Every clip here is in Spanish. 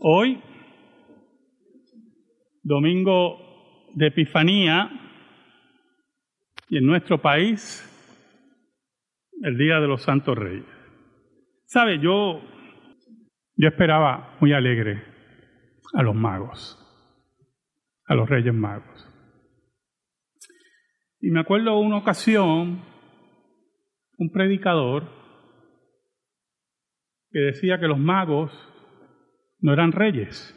Hoy, domingo de Epifanía, y en nuestro país, el Día de los Santos Reyes. ¿Sabe? Yo, yo esperaba muy alegre a los magos, a los Reyes Magos. Y me acuerdo una ocasión, un predicador que decía que los magos no eran reyes.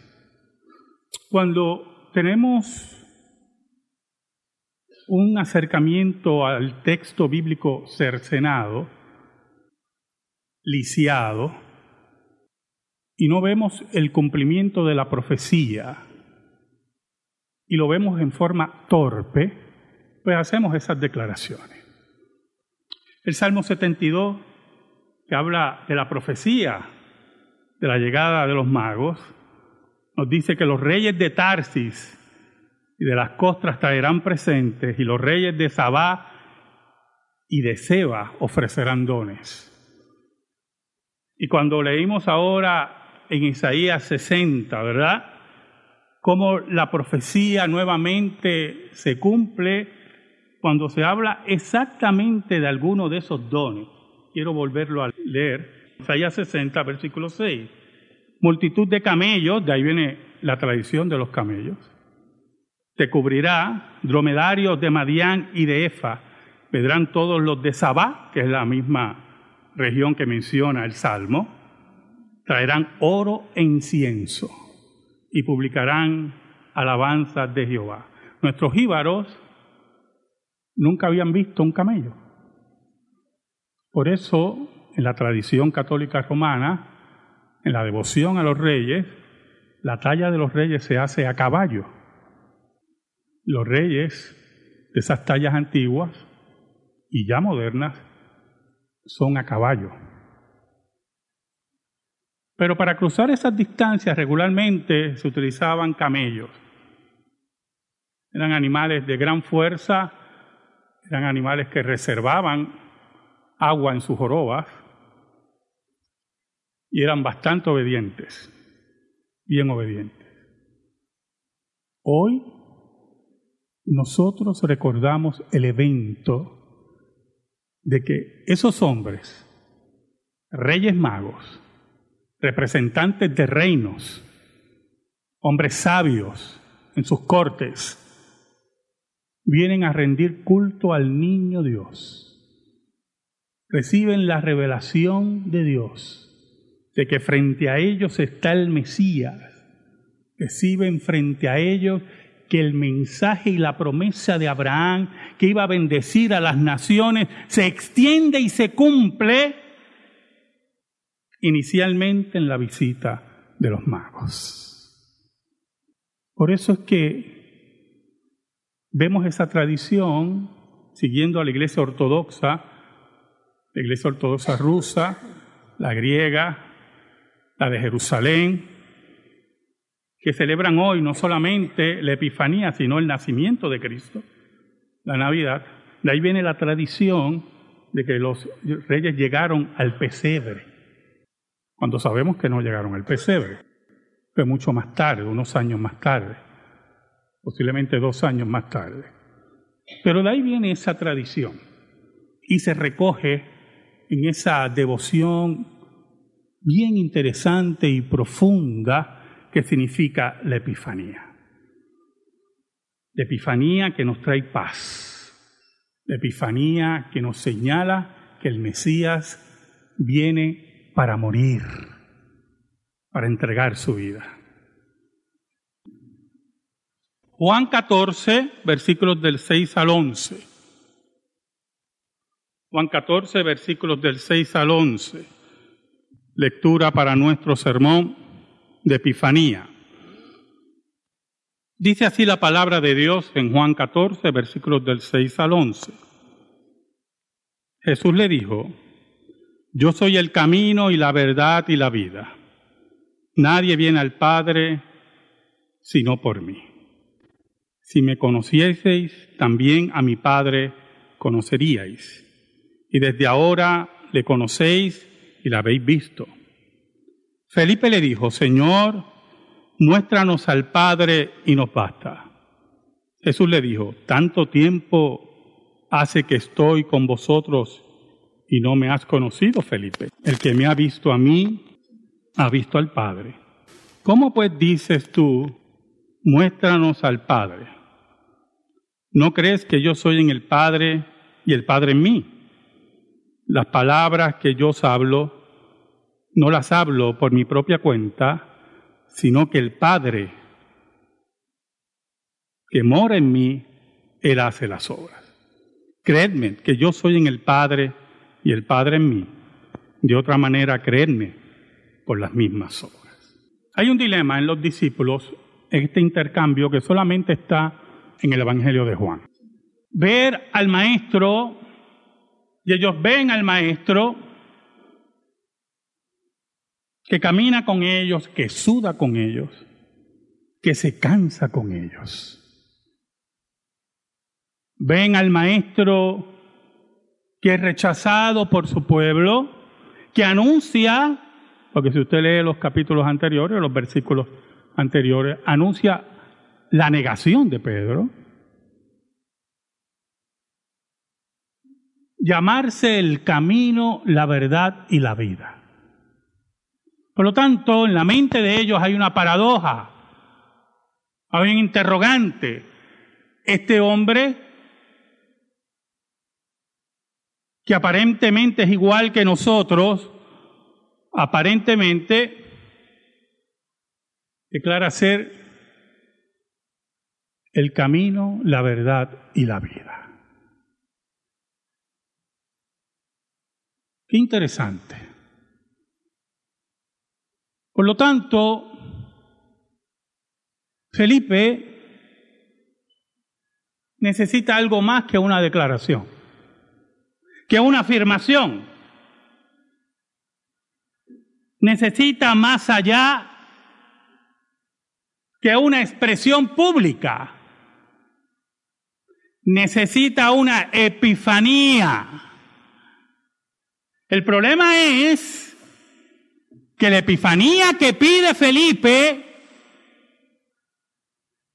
Cuando tenemos un acercamiento al texto bíblico cercenado, lisiado, y no vemos el cumplimiento de la profecía, y lo vemos en forma torpe, pues hacemos esas declaraciones. El Salmo 72, que habla de la profecía de la llegada de los magos, nos dice que los reyes de Tarsis y de las costras traerán presentes, y los reyes de Sabá y de Seba ofrecerán dones. Y cuando leímos ahora en Isaías 60, ¿verdad? Cómo la profecía nuevamente se cumple cuando se habla exactamente de alguno de esos dones. Quiero volverlo a leer. Isaías 60, versículo 6. Multitud de camellos, de ahí viene la tradición de los camellos te cubrirá, dromedarios de Madián y de Efa, vendrán todos los de Sabá, que es la misma región que menciona el Salmo, traerán oro e incienso y publicarán alabanzas de Jehová. Nuestros íbaros nunca habían visto un camello. Por eso, en la tradición católica romana, en la devoción a los reyes, la talla de los reyes se hace a caballo los reyes de esas tallas antiguas y ya modernas son a caballo. Pero para cruzar esas distancias regularmente se utilizaban camellos. Eran animales de gran fuerza, eran animales que reservaban agua en sus jorobas y eran bastante obedientes, bien obedientes. Hoy nosotros recordamos el evento de que esos hombres, reyes magos, representantes de reinos, hombres sabios en sus cortes, vienen a rendir culto al niño Dios. Reciben la revelación de Dios de que frente a ellos está el Mesías. Reciben frente a ellos que el mensaje y la promesa de Abraham, que iba a bendecir a las naciones, se extiende y se cumple inicialmente en la visita de los magos. Por eso es que vemos esa tradición siguiendo a la iglesia ortodoxa, la iglesia ortodoxa rusa, la griega, la de Jerusalén, que celebran hoy no solamente la Epifanía, sino el nacimiento de Cristo, la Navidad. De ahí viene la tradición de que los reyes llegaron al pesebre, cuando sabemos que no llegaron al pesebre. Fue mucho más tarde, unos años más tarde, posiblemente dos años más tarde. Pero de ahí viene esa tradición y se recoge en esa devoción bien interesante y profunda ¿Qué significa la Epifanía. La Epifanía que nos trae paz. La Epifanía que nos señala que el Mesías viene para morir, para entregar su vida. Juan 14, versículos del 6 al 11. Juan 14, versículos del 6 al 11. Lectura para nuestro sermón de Epifanía. Dice así la palabra de Dios en Juan 14, versículos del 6 al 11. Jesús le dijo, yo soy el camino y la verdad y la vida. Nadie viene al Padre sino por mí. Si me conocieseis, también a mi Padre conoceríais. Y desde ahora le conocéis y la habéis visto. Felipe le dijo, Señor, muéstranos al Padre y nos basta. Jesús le dijo, tanto tiempo hace que estoy con vosotros y no me has conocido, Felipe. El que me ha visto a mí, ha visto al Padre. ¿Cómo pues dices tú, muéstranos al Padre? ¿No crees que yo soy en el Padre y el Padre en mí? Las palabras que yo os hablo, no las hablo por mi propia cuenta, sino que el Padre que mora en mí, Él hace las obras. Creedme que yo soy en el Padre y el Padre en mí. De otra manera, creedme por las mismas obras. Hay un dilema en los discípulos en este intercambio que solamente está en el Evangelio de Juan. Ver al Maestro, y ellos ven al Maestro que camina con ellos, que suda con ellos, que se cansa con ellos. Ven al maestro que es rechazado por su pueblo, que anuncia, porque si usted lee los capítulos anteriores, los versículos anteriores, anuncia la negación de Pedro. Llamarse el camino, la verdad y la vida. Por lo tanto, en la mente de ellos hay una paradoja, hay un interrogante. Este hombre que aparentemente es igual que nosotros, aparentemente declara ser el camino, la verdad y la vida. Qué interesante. Por lo tanto, Felipe necesita algo más que una declaración que una afirmación. Necesita más allá que una expresión pública. Necesita una epifanía. El problema es que la epifanía que pide Felipe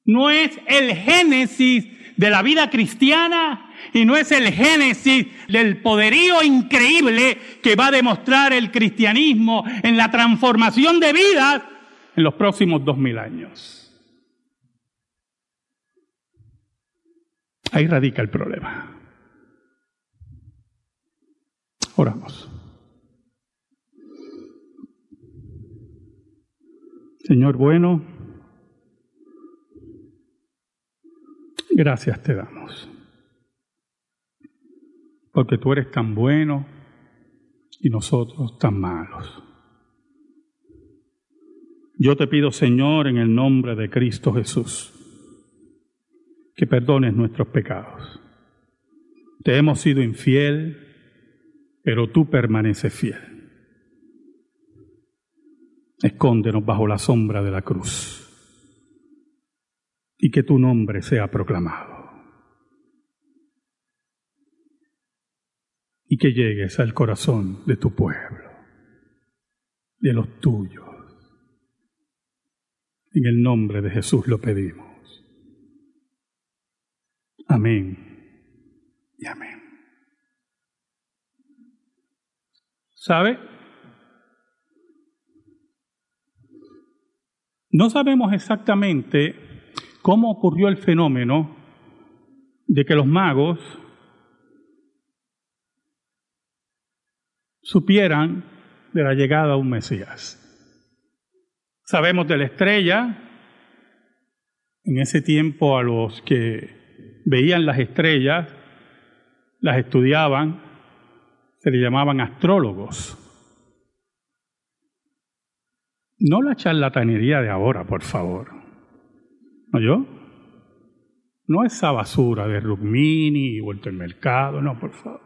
no es el génesis de la vida cristiana y no es el génesis del poderío increíble que va a demostrar el cristianismo en la transformación de vidas en los próximos dos mil años. Ahí radica el problema. Oramos. Señor bueno, gracias te damos porque tú eres tan bueno y nosotros tan malos. Yo te pido, Señor, en el nombre de Cristo Jesús, que perdones nuestros pecados. Te hemos sido infiel, pero tú permaneces fiel. Escóndenos bajo la sombra de la cruz y que tu nombre sea proclamado. y que llegues al corazón de tu pueblo, de los tuyos. En el nombre de Jesús lo pedimos. Amén y amén. ¿Sabe? No sabemos exactamente cómo ocurrió el fenómeno de que los magos supieran de la llegada de un Mesías. Sabemos de la estrella, en ese tiempo a los que veían las estrellas, las estudiaban, se le llamaban astrólogos. No la charlatanería de ahora, por favor. ¿No yo? No esa basura de Rugmini y vuelto el mercado, no, por favor.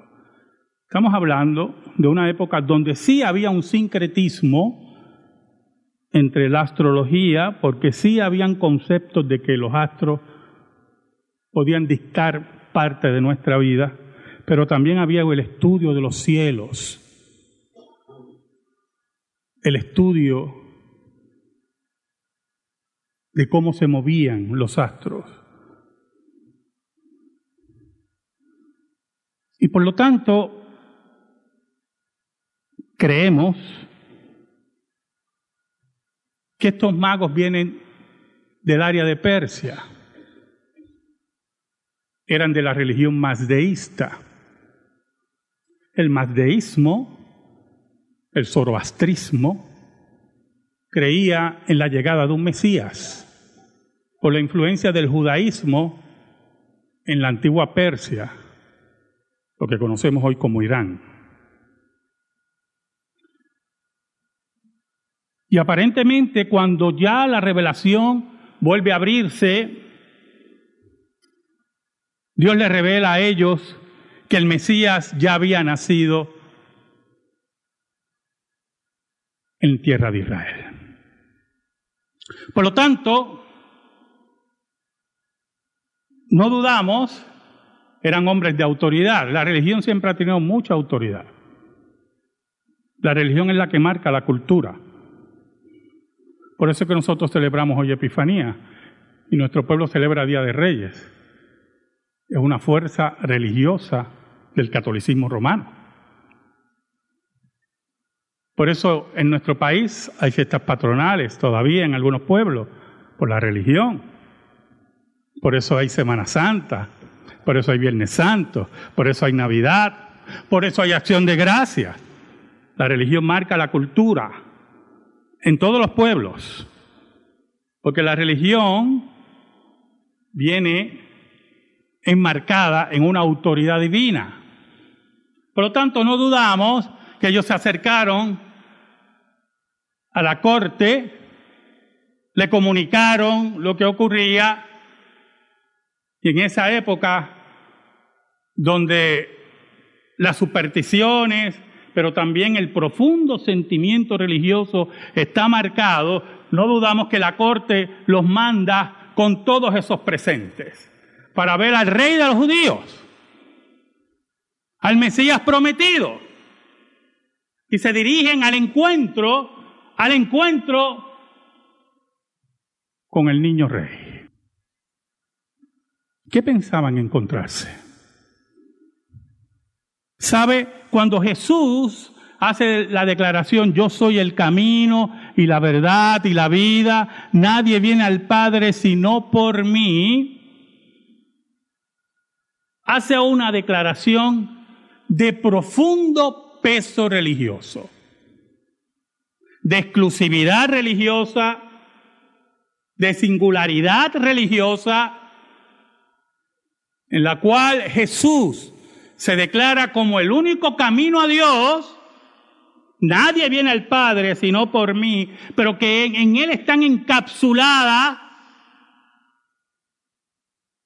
Estamos hablando de una época donde sí había un sincretismo entre la astrología, porque sí habían conceptos de que los astros podían dictar parte de nuestra vida, pero también había el estudio de los cielos, el estudio de cómo se movían los astros. Y por lo tanto, creemos que estos magos vienen del área de Persia. Eran de la religión mazdeísta. El mazdeísmo, el zoroastrismo, creía en la llegada de un Mesías por la influencia del judaísmo en la antigua Persia, lo que conocemos hoy como Irán. Y aparentemente cuando ya la revelación vuelve a abrirse, Dios le revela a ellos que el Mesías ya había nacido en tierra de Israel. Por lo tanto, no dudamos, eran hombres de autoridad. La religión siempre ha tenido mucha autoridad. La religión es la que marca la cultura. Por eso es que nosotros celebramos hoy Epifanía y nuestro pueblo celebra Día de Reyes. Es una fuerza religiosa del catolicismo romano. Por eso en nuestro país hay fiestas patronales todavía en algunos pueblos, por la religión. Por eso hay Semana Santa, por eso hay Viernes Santo, por eso hay Navidad, por eso hay acción de gracias. La religión marca la cultura en todos los pueblos, porque la religión viene enmarcada en una autoridad divina. Por lo tanto, no dudamos que ellos se acercaron a la corte, le comunicaron lo que ocurría, y en esa época donde las supersticiones, pero también el profundo sentimiento religioso está marcado, no dudamos que la corte los manda con todos esos presentes para ver al rey de los judíos, al Mesías prometido. Y se dirigen al encuentro, al encuentro con el niño rey. ¿Qué pensaban encontrarse? ¿Sabe? Cuando Jesús hace la declaración, yo soy el camino y la verdad y la vida, nadie viene al Padre sino por mí, hace una declaración de profundo peso religioso, de exclusividad religiosa, de singularidad religiosa, en la cual Jesús se declara como el único camino a Dios, nadie viene al Padre sino por mí, pero que en, Él están encapsuladas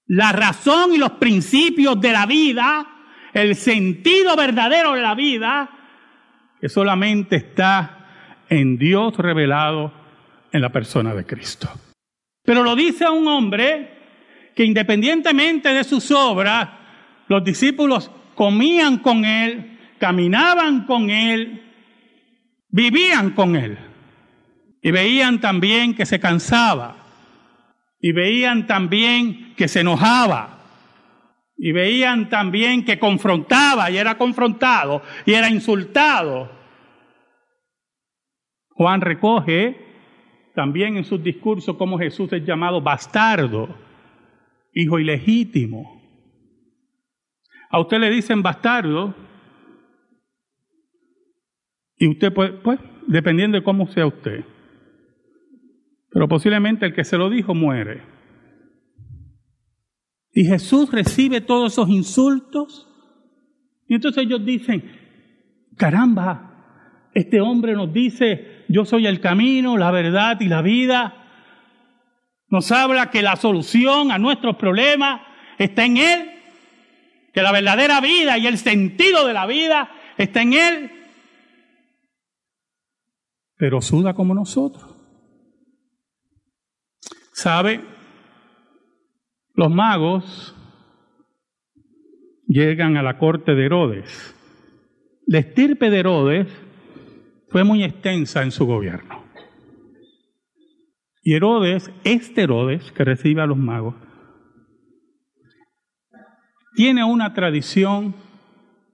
la razón y los principios de la vida, el sentido verdadero de la vida, que solamente está en Dios revelado en la persona de Cristo. Pero lo dice un hombre que independientemente de sus obras, los discípulos comían con Él, caminaban con Él, vivían con Él. Y veían también que se cansaba. Y veían también que se enojaba. Y veían también que confrontaba y era confrontado y era insultado. Juan recoge también en sus discursos cómo Jesús es llamado bastardo, hijo ilegítimo. A usted le dicen bastardo y usted pues, pues, dependiendo de cómo sea usted. Pero posiblemente el que se lo dijo muere. Y Jesús recibe todos esos insultos. Y entonces ellos dicen, caramba, este hombre nos dice, yo soy el camino, la verdad y la vida. Nos habla que la solución a nuestros problemas está en Él que la verdadera vida y el sentido de la vida está en Él, pero suda como nosotros. ¿Sabe? Los magos llegan a la corte de Herodes. La estirpe de Herodes fue muy extensa en su gobierno. Y Herodes, este Herodes que recibe a los magos, tiene una tradición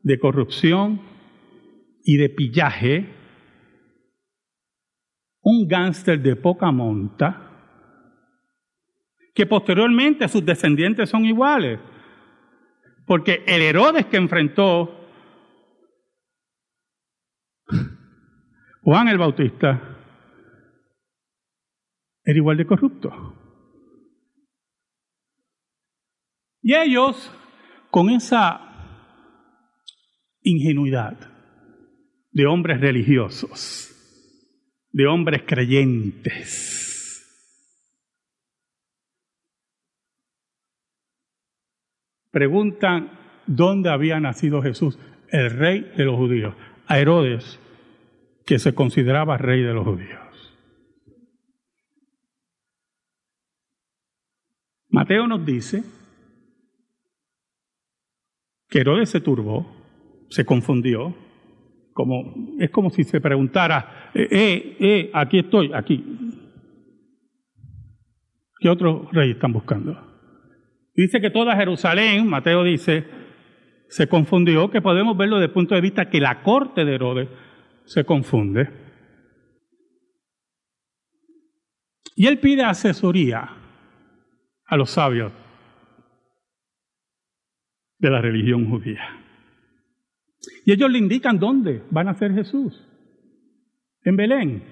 de corrupción y de pillaje, un gángster de poca monta, que posteriormente sus descendientes son iguales. Porque el Herodes que enfrentó Juan el Bautista era igual de corrupto. Y ellos, con esa ingenuidad de hombres religiosos, de hombres creyentes, preguntan dónde había nacido Jesús, el rey de los judíos, a Herodes, que se consideraba rey de los judíos. Mateo nos dice que Herodes se turbó, se confundió, como, es como si se preguntara, eh, eh, eh aquí estoy, aquí. ¿Qué otro rey están buscando? Dice que toda Jerusalén, Mateo dice, se confundió, que podemos verlo desde el punto de vista que la corte de Herodes se confunde. Y él pide asesoría a los sabios de la religión judía. Y ellos le indican dónde van a ser Jesús. En Belén.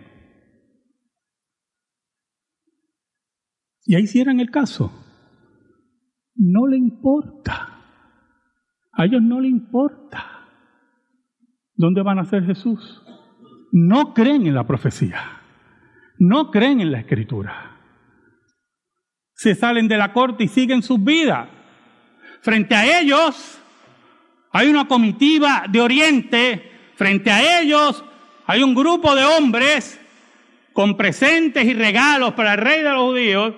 Y ahí cierran el caso no le importa. A ellos no le importa dónde van a ser Jesús. No creen en la profecía. No creen en la escritura. Se salen de la corte y siguen sus vidas. Frente a ellos hay una comitiva de Oriente. Frente a ellos hay un grupo de hombres con presentes y regalos para el rey de los judíos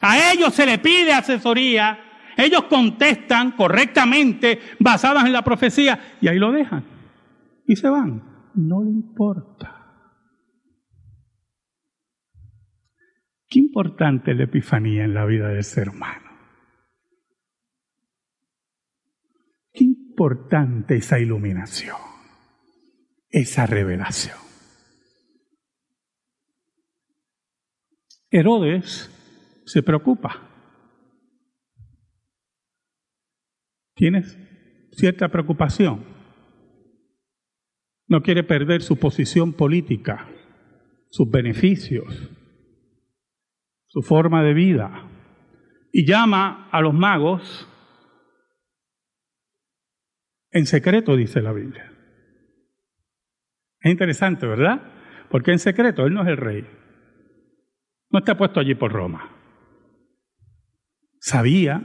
a ellos se le pide asesoría, ellos contestan correctamente basadas en la profecía y ahí lo dejan y se van. No le importa. Qué importante la epifanía en la vida del ser humano. Qué importante esa iluminación, esa revelación. Herodes se preocupa. Tienes cierta preocupación. No quiere perder su posición política, sus beneficios, su forma de vida. Y llama a los magos en secreto, dice la Biblia. Es interesante, ¿verdad? Porque en secreto Él no es el rey. No está puesto allí por Roma sabía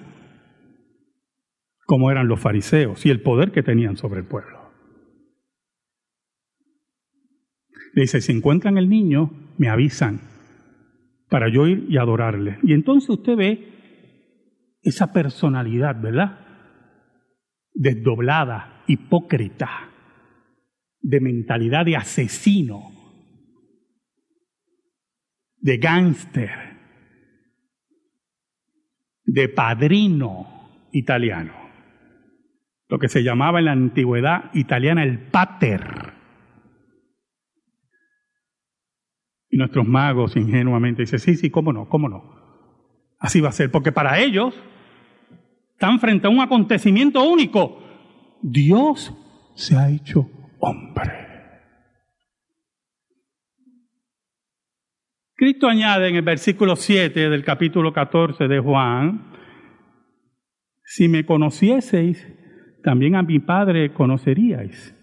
cómo eran los fariseos y el poder que tenían sobre el pueblo. Le dice, si encuentran el niño, me avisan para yo ir y adorarle. Y entonces usted ve esa personalidad, ¿verdad? Desdoblada, hipócrita, de mentalidad de asesino, de gángster, de padrino italiano, lo que se llamaba en la antigüedad italiana el pater. Y nuestros magos ingenuamente dicen, sí, sí, cómo no, cómo no. Así va a ser, porque para ellos están frente a un acontecimiento único. Dios se ha hecho hombre. Cristo añade en el versículo 7 del capítulo 14 de Juan, si me conocieseis, también a mi Padre conoceríais.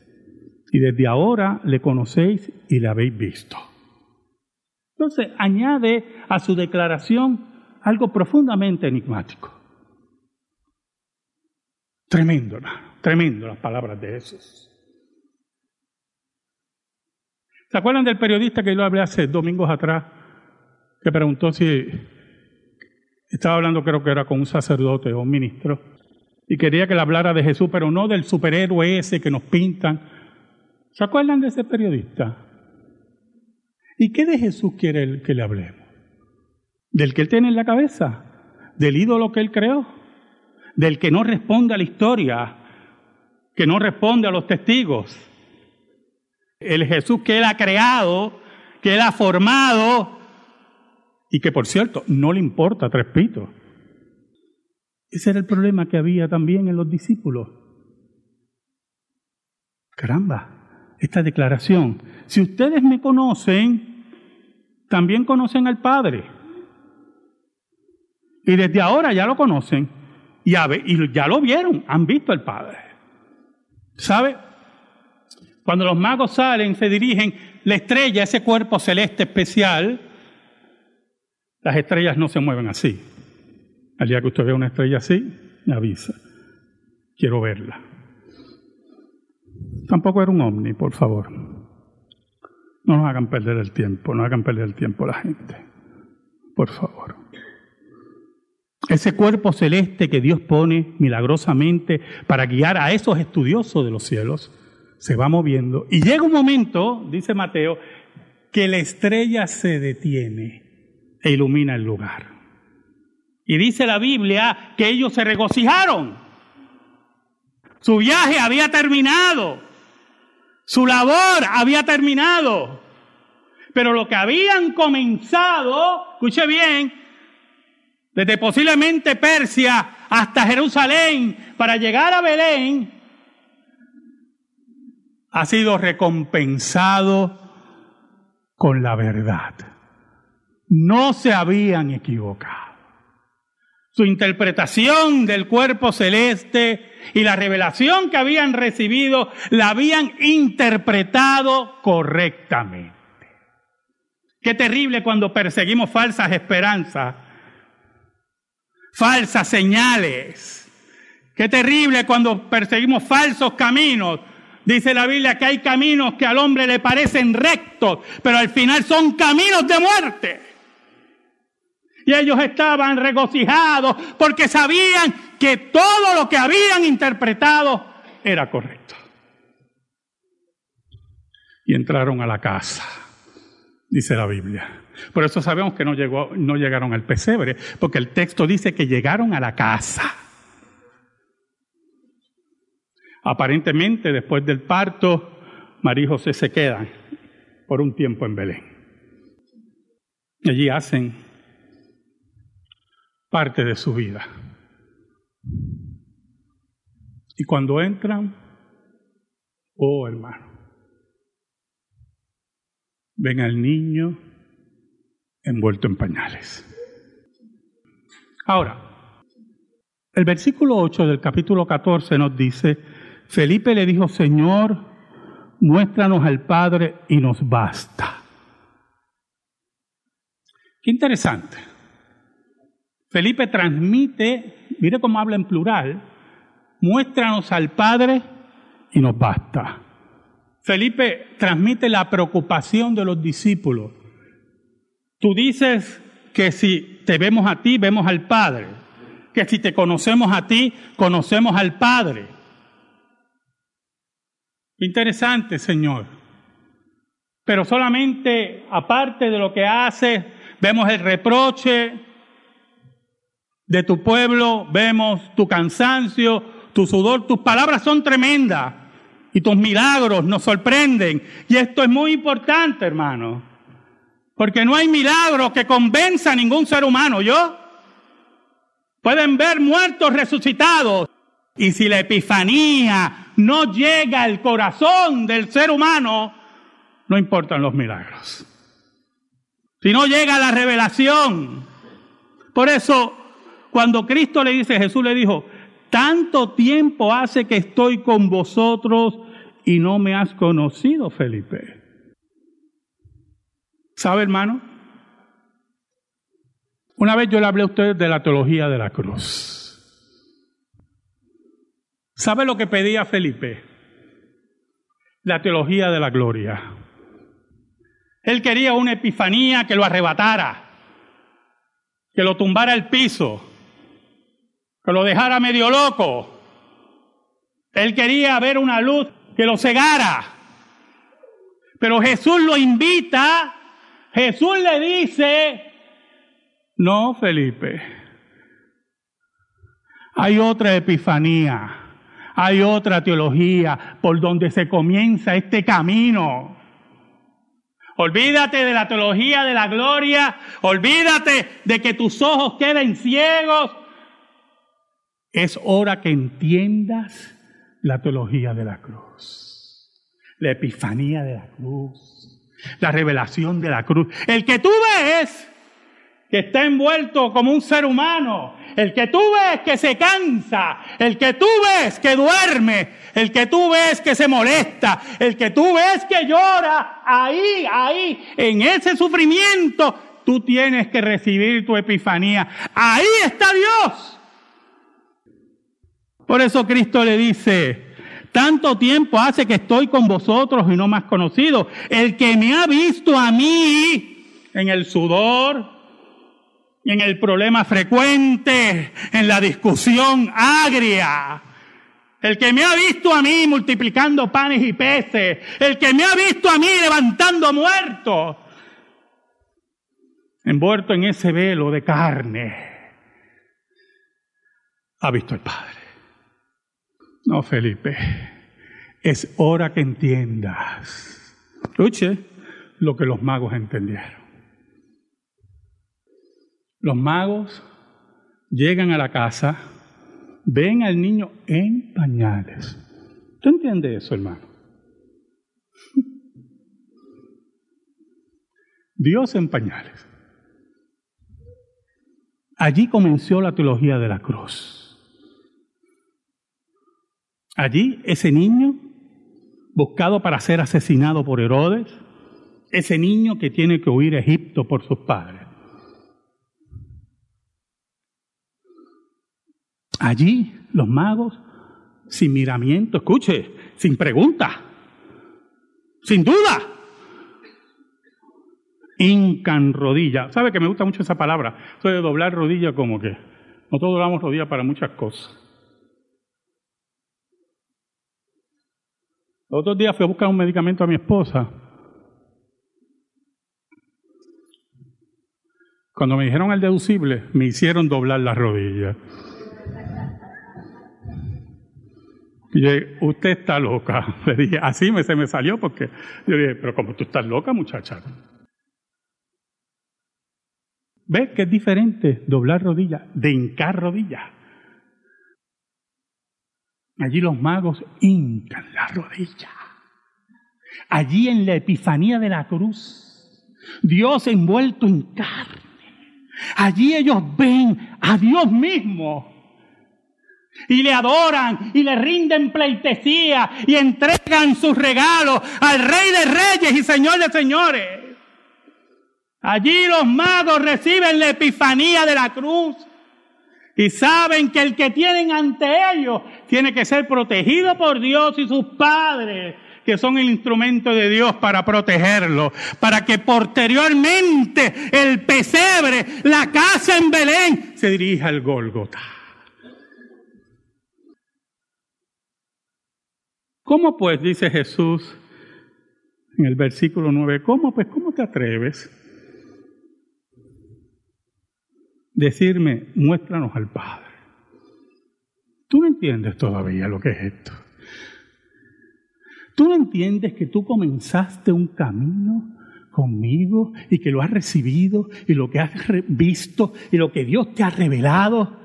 Y desde ahora le conocéis y le habéis visto. Entonces añade a su declaración algo profundamente enigmático. Tremendo, tremendo las palabras de Jesús. ¿Se acuerdan del periodista que yo hablé hace domingos atrás? que preguntó si estaba hablando, creo que era con un sacerdote o un ministro, y quería que le hablara de Jesús, pero no del superhéroe ese que nos pintan. ¿Se acuerdan de ese periodista? ¿Y qué de Jesús quiere que le hablemos? del que él tiene en la cabeza, del ídolo que él creó, del que no responde a la historia, que no responde a los testigos. El Jesús que él ha creado, que él ha formado y que por cierto no le importa tres pitos. Ese era el problema que había también en los discípulos. Caramba, esta declaración. Si ustedes me conocen, también conocen al Padre. Y desde ahora ya lo conocen y, ya lo vieron, han visto al Padre. ¿Sabe? Cuando los magos salen, se dirigen, la estrella, ese cuerpo celeste especial, las estrellas no se mueven así. Al día que usted vea una estrella así, me avisa. Quiero verla. Tampoco era un ovni, por favor. No nos hagan perder el tiempo, no hagan perder el tiempo la gente. Por favor. Ese cuerpo celeste que Dios pone milagrosamente para guiar a esos estudiosos de los cielos se va moviendo. Y llega un momento, dice Mateo, que la estrella se detiene e ilumina el lugar. Y dice la Biblia que ellos se regocijaron. Su viaje había terminado. Su labor había terminado. Pero lo que habían comenzado, escuche bien, desde posiblemente Persia hasta Jerusalén para llegar a Belén, ha sido recompensado con la verdad. No se habían equivocado su interpretación del cuerpo celeste y la revelación que habían recibido la habían interpretado correctamente. Qué terrible cuando perseguimos falsas esperanzas, falsas señales. Qué terrible cuando perseguimos falsos caminos. Dice la Biblia que hay caminos que al hombre le parecen rectos, pero al final son caminos de muerte. Y ellos estaban regocijados porque sabían que todo lo que habían interpretado era correcto. Y entraron a la casa, dice la Biblia. Por eso sabemos que no, llegó, no llegaron al pesebre, porque el texto dice que llegaron a la casa. Aparentemente, después del parto, María y José se quedan por un tiempo en Belén. Allí hacen parte de su vida. Y cuando entran, oh hermano, ven al niño envuelto en pañales. Ahora, el versículo 8 del capítulo 14 nos dice, Felipe le dijo, Señor, muéstranos al Padre y nos basta. Qué interesante. Felipe transmite, mire cómo habla en plural, muéstranos al Padre y nos basta. Felipe transmite la preocupación de los discípulos. Tú dices que si te vemos a ti, vemos al Padre. Que si te conocemos a ti, conocemos al Padre. Interesante, Señor. Pero solamente, aparte de lo que hace, vemos el reproche, de tu pueblo, vemos tu cansancio, tu sudor, tus palabras son tremendas y tus milagros nos sorprenden. Y esto es muy importante, hermano, porque no hay milagro que convenza a ningún ser humano, ¿yo? Pueden ver muertos resucitados. Y si la epifanía no llega al corazón del ser humano, no importan los milagros. Si no llega la revelación. Por eso cuando Cristo le dice, Jesús le dijo, tanto tiempo hace que estoy con vosotros y no me has conocido, Felipe. ¿Sabe, hermano? Una vez yo le hablé a ustedes de la teología de la cruz. ¿Sabe lo que pedía Felipe? La teología de la gloria. Él quería una epifanía que lo arrebatara, que lo tumbara al piso, lo dejara medio loco. Él quería ver una luz que lo cegara. Pero Jesús lo invita, Jesús le dice, No, Felipe. Hay otra epifanía, hay otra teología por donde se comienza este camino. Olvídate de la teología de la gloria, olvídate de que tus ojos queden ciegos. Es hora que entiendas la teología de la cruz, la epifanía de la cruz, la revelación de la cruz. El que tú ves que está envuelto como un ser humano, el que tú ves que se cansa, el que tú ves que duerme, el que tú ves que se molesta, el que tú ves que llora, ahí, ahí, en ese sufrimiento, tú tienes que recibir tu epifanía. Ahí está Dios. Por eso Cristo le dice, tanto tiempo hace que estoy con vosotros y no más conocido. El que me ha visto a mí en el sudor, en el problema frecuente, en la discusión agria. El que me ha visto a mí multiplicando panes y peces, el que me ha visto a mí levantando muertos, envuelto en ese velo de carne, ha visto el Padre. No, Felipe, es hora que entiendas. Escuche lo que los magos entendieron. Los magos llegan a la casa, ven al niño en pañales. ¿Tú entiendes eso, hermano? Dios en pañales. Allí comenzó la teología de la cruz. Allí ese niño, buscado para ser asesinado por Herodes, ese niño que tiene que huir a Egipto por sus padres, Allí los magos, sin miramiento, escuche, sin pregunta, sin duda, hincan rodilla. ¿Sabe que me gusta mucho esa palabra? Eso de doblar rodilla como que nosotros doblamos rodilla para muchas cosas. Los otros días fui a buscar un medicamento a mi esposa. Cuando me dijeron el deducible, me hicieron doblar las rodillas. Y yo dije, usted está loca. Le dije, así me, se me salió porque yo dije, pero como tú estás loca, muchacha. ¿Ves que es diferente doblar rodillas de hincar rodillas? Allí los magos hincan la rodilla. Allí en la epifanía de la cruz, Dios envuelto en carne. Allí ellos ven a Dios mismo y le adoran y le rinden pleitesía y entregan sus regalos al Rey de Reyes y Señor de Señores. Allí los magos reciben la epifanía de la cruz y saben que el que tienen ante ellos tiene que ser protegido por Dios y sus padres que son el instrumento de Dios para protegerlo, para que posteriormente el pesebre, la casa en Belén, se dirija al Gólgota. ¿Cómo pues, dice Jesús en el versículo 9, cómo pues, cómo te atreves? Decirme, muéstranos al Padre. Tú no entiendes todavía lo que es esto. Tú no entiendes que tú comenzaste un camino conmigo y que lo has recibido y lo que has visto y lo que Dios te ha revelado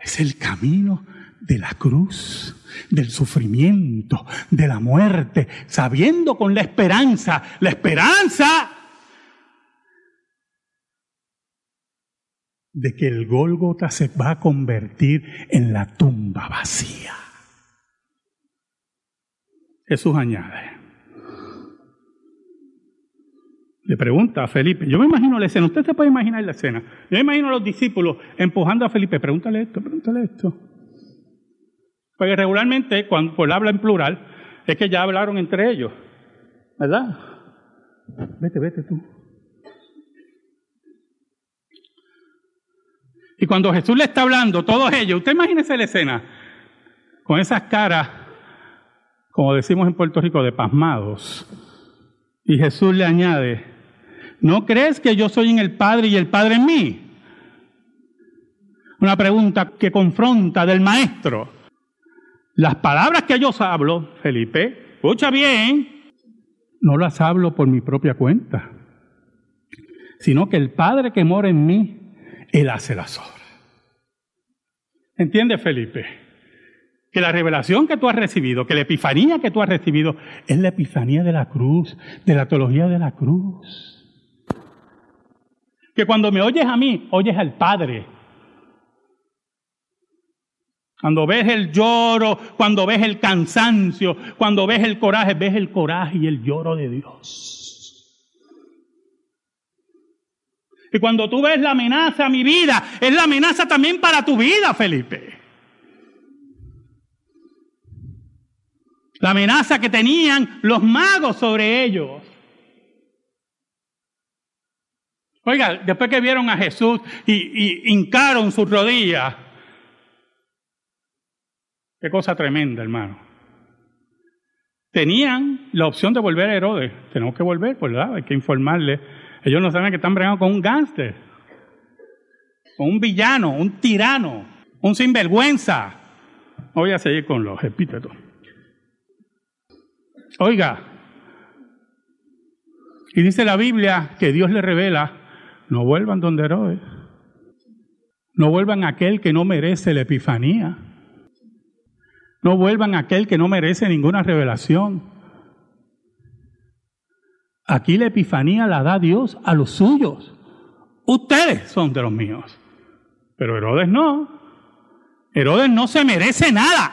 es el camino de la cruz, del sufrimiento, de la muerte, sabiendo con la esperanza, la esperanza de que el Gólgota se va a convertir en la tumba vacía. Jesús añade. Le pregunta a Felipe, yo me imagino la escena, usted se puede imaginar la escena, yo me imagino a los discípulos empujando a Felipe, pregúntale esto, pregúntale esto. Porque regularmente, cuando pues, habla en plural, es que ya hablaron entre ellos. ¿Verdad? Vete, vete tú. Y cuando Jesús le está hablando, todos ellos, usted imagínese la escena, con esas caras, como decimos en Puerto Rico, de pasmados. Y Jesús le añade, ¿no crees que yo soy en el Padre y el Padre en mí? Una pregunta que confronta del maestro. Las palabras que yo hablo, Felipe, escucha bien, no las hablo por mi propia cuenta, sino que el Padre que mora en mí, Él hace las obras. ¿Entiendes, Felipe? Que la revelación que tú has recibido, que la epifanía que tú has recibido, es la epifanía de la cruz, de la teología de la cruz. Que cuando me oyes a mí, oyes al Padre. Cuando ves el lloro, cuando ves el cansancio, cuando ves el coraje, ves el coraje y el lloro de Dios. Y cuando tú ves la amenaza a mi vida, es la amenaza también para tu vida, Felipe. La amenaza que tenían los magos sobre ellos. Oiga, después que vieron a Jesús y, y hincaron sus rodillas, qué cosa tremenda, hermano. Tenían la opción de volver a Herodes. Tenemos que volver, ¿verdad? Hay que informarle ellos no saben que están bregando con un gángster, con un villano, un tirano, un sinvergüenza. Voy a seguir con los epítetos. Oiga, y dice la Biblia que Dios le revela, no vuelvan donde Herodes, no vuelvan a aquel que no merece la epifanía, no vuelvan a aquel que no merece ninguna revelación. Aquí la epifanía la da Dios a los suyos. Ustedes son de los míos. Pero Herodes no. Herodes no se merece nada.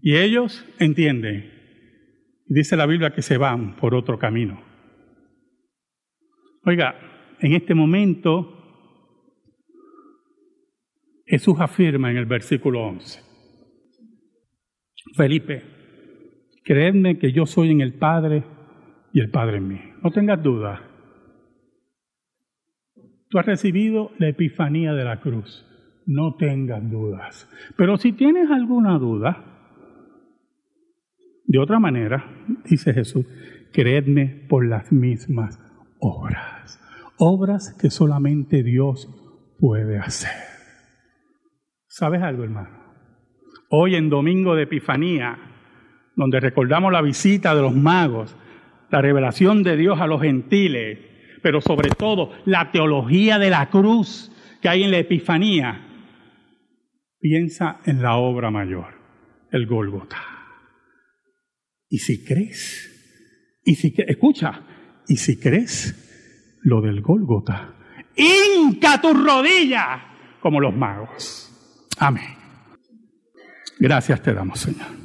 Y ellos entienden. Dice la Biblia que se van por otro camino. Oiga, en este momento Jesús afirma en el versículo 11. Felipe, Creedme que yo soy en el Padre y el Padre en mí. No tengas duda. Tú has recibido la epifanía de la cruz. No tengas dudas. Pero si tienes alguna duda, de otra manera, dice Jesús, creedme por las mismas obras. Obras que solamente Dios puede hacer. ¿Sabes algo, hermano? Hoy en Domingo de Epifanía, donde recordamos la visita de los magos, la revelación de Dios a los gentiles, pero sobre todo la teología de la cruz que hay en la Epifanía, piensa en la obra mayor, el Gólgota. Y si crees, y si escucha, y si crees lo del Gólgota, hinca tus rodillas como los magos. Amén. Gracias te damos, Señor.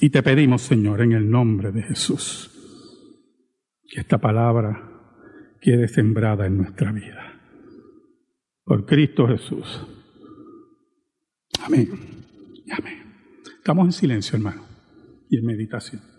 Y te pedimos, Señor, en el nombre de Jesús, que esta palabra quede sembrada en nuestra vida. Por Cristo Jesús. Amén. Amén. Estamos en silencio, hermano, y en meditación.